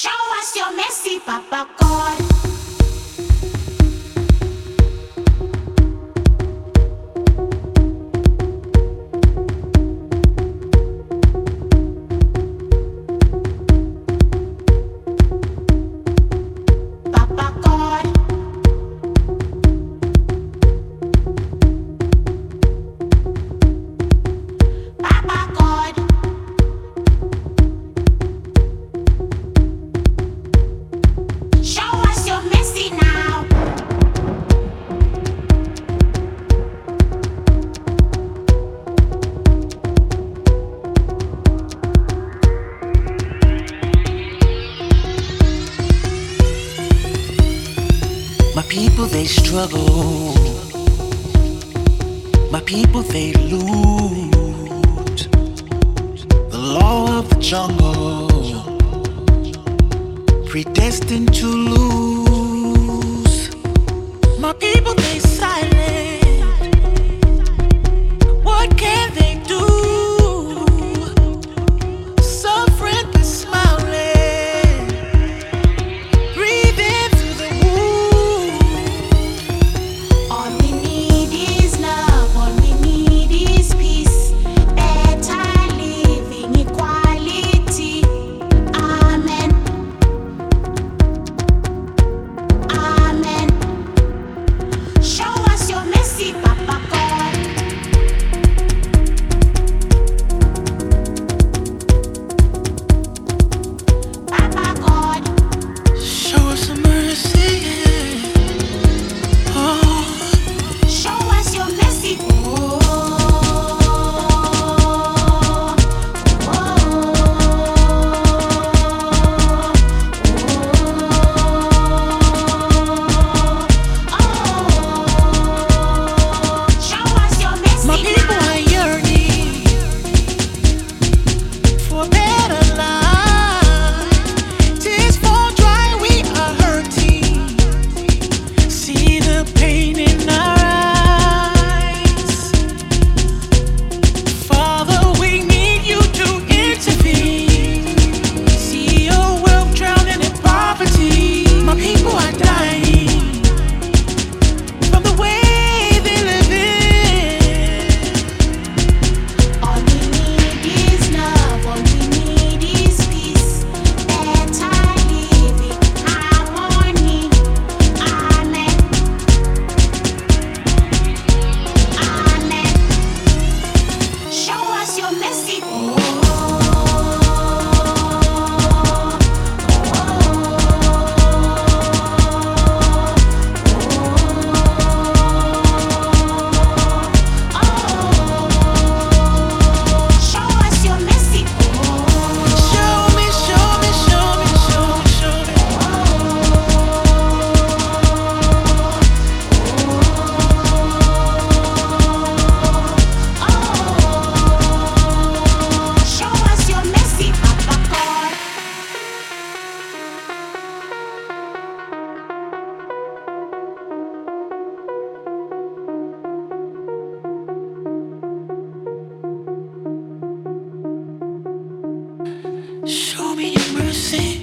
Show us your messy, Papa God. Show me your mercy.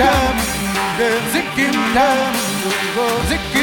Muziki mtamu muziki mtamu muziki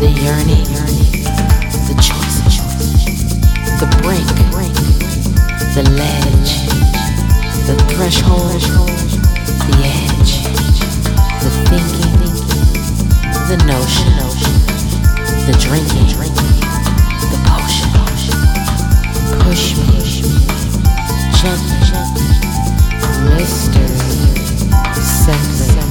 the yearning, the choice, the brink, the ledge, the threshold, the edge, the thinking, the notion, the drinking, the potion. Push me, gently, mystery, separate.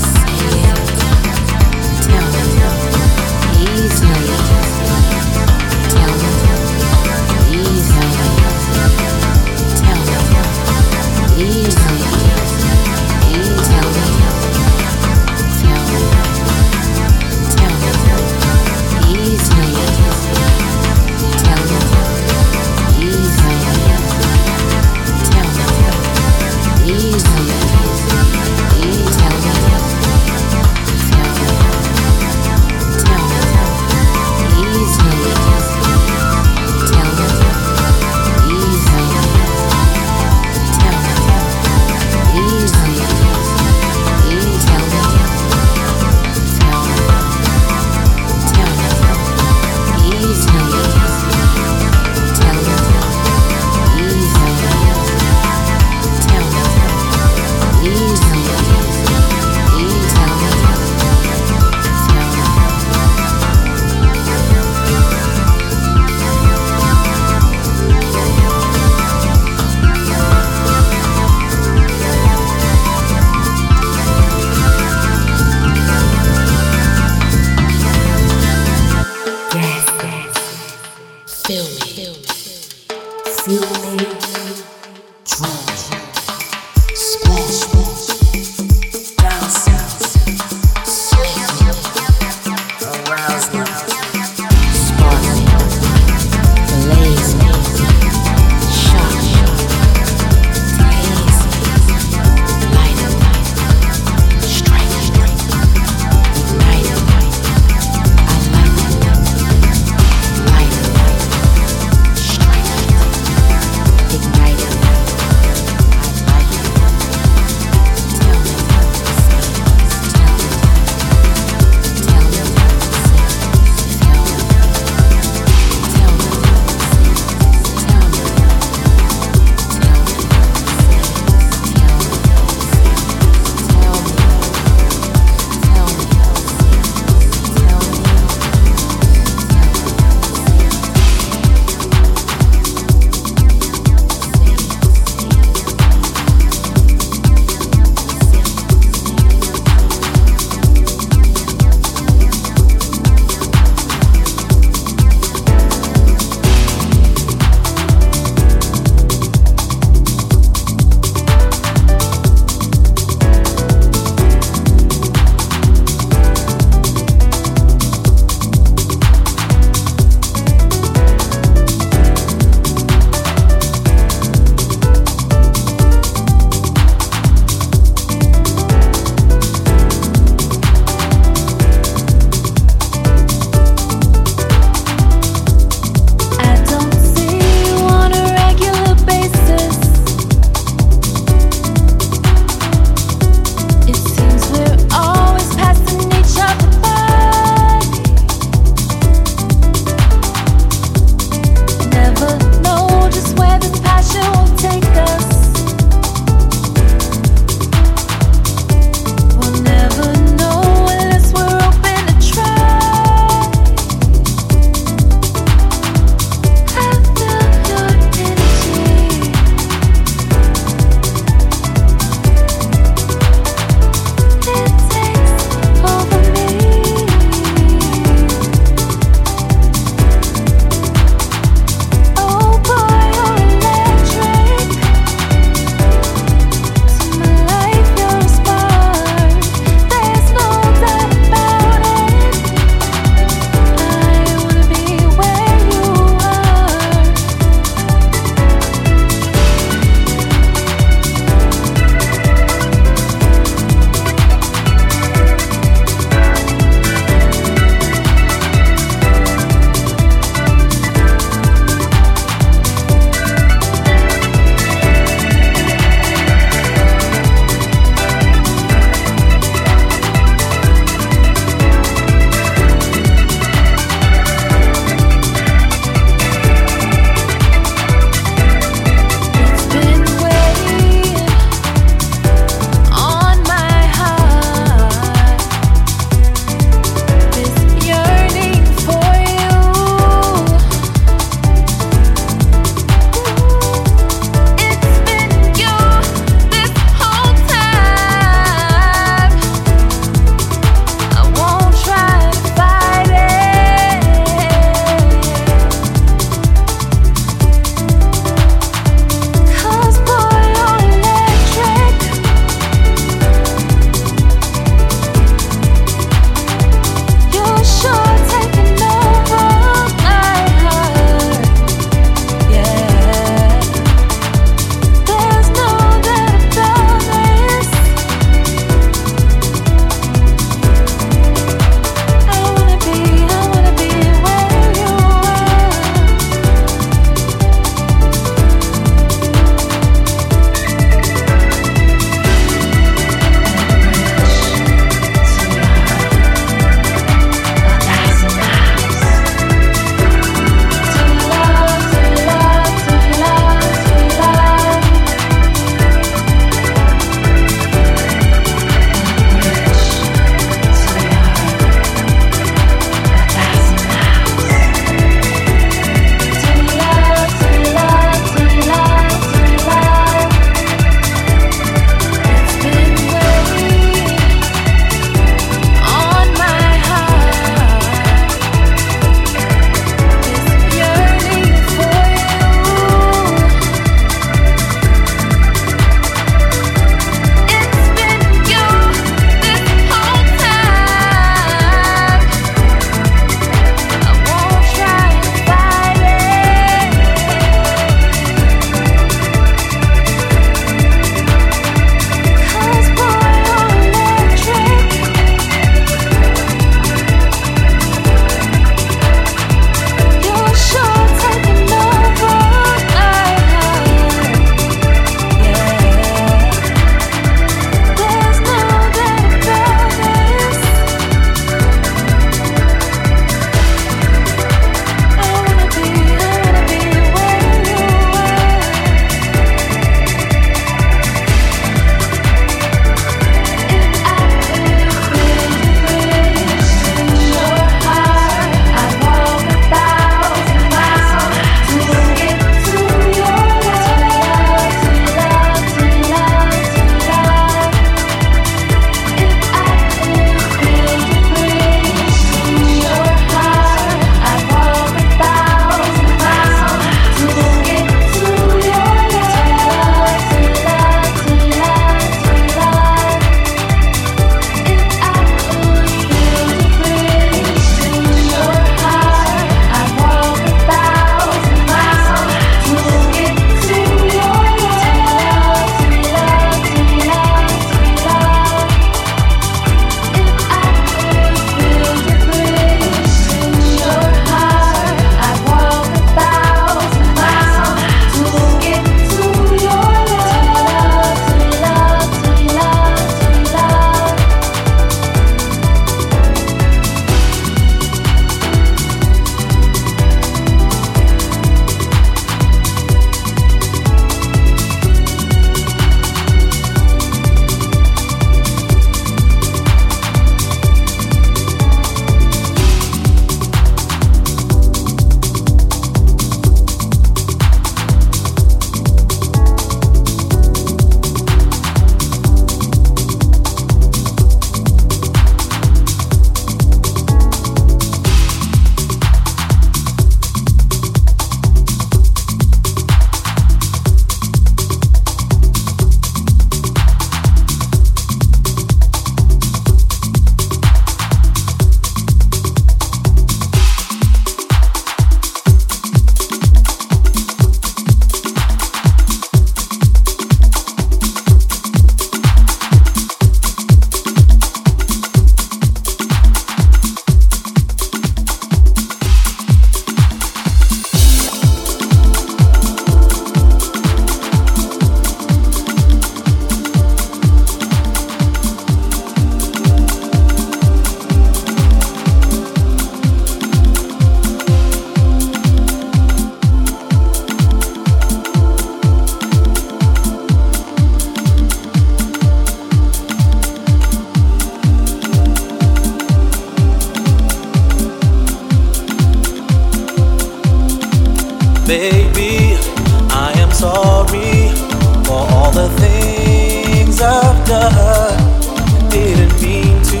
All the things I've done didn't mean to,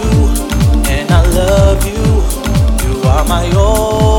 and I love you. You are my own.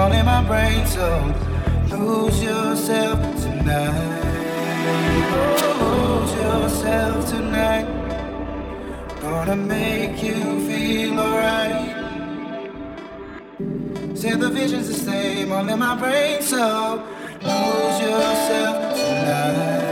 all in my brain, so lose yourself tonight. Lose yourself tonight. Gonna make you feel alright. Say the vision's the same, all in my brain, so lose yourself tonight.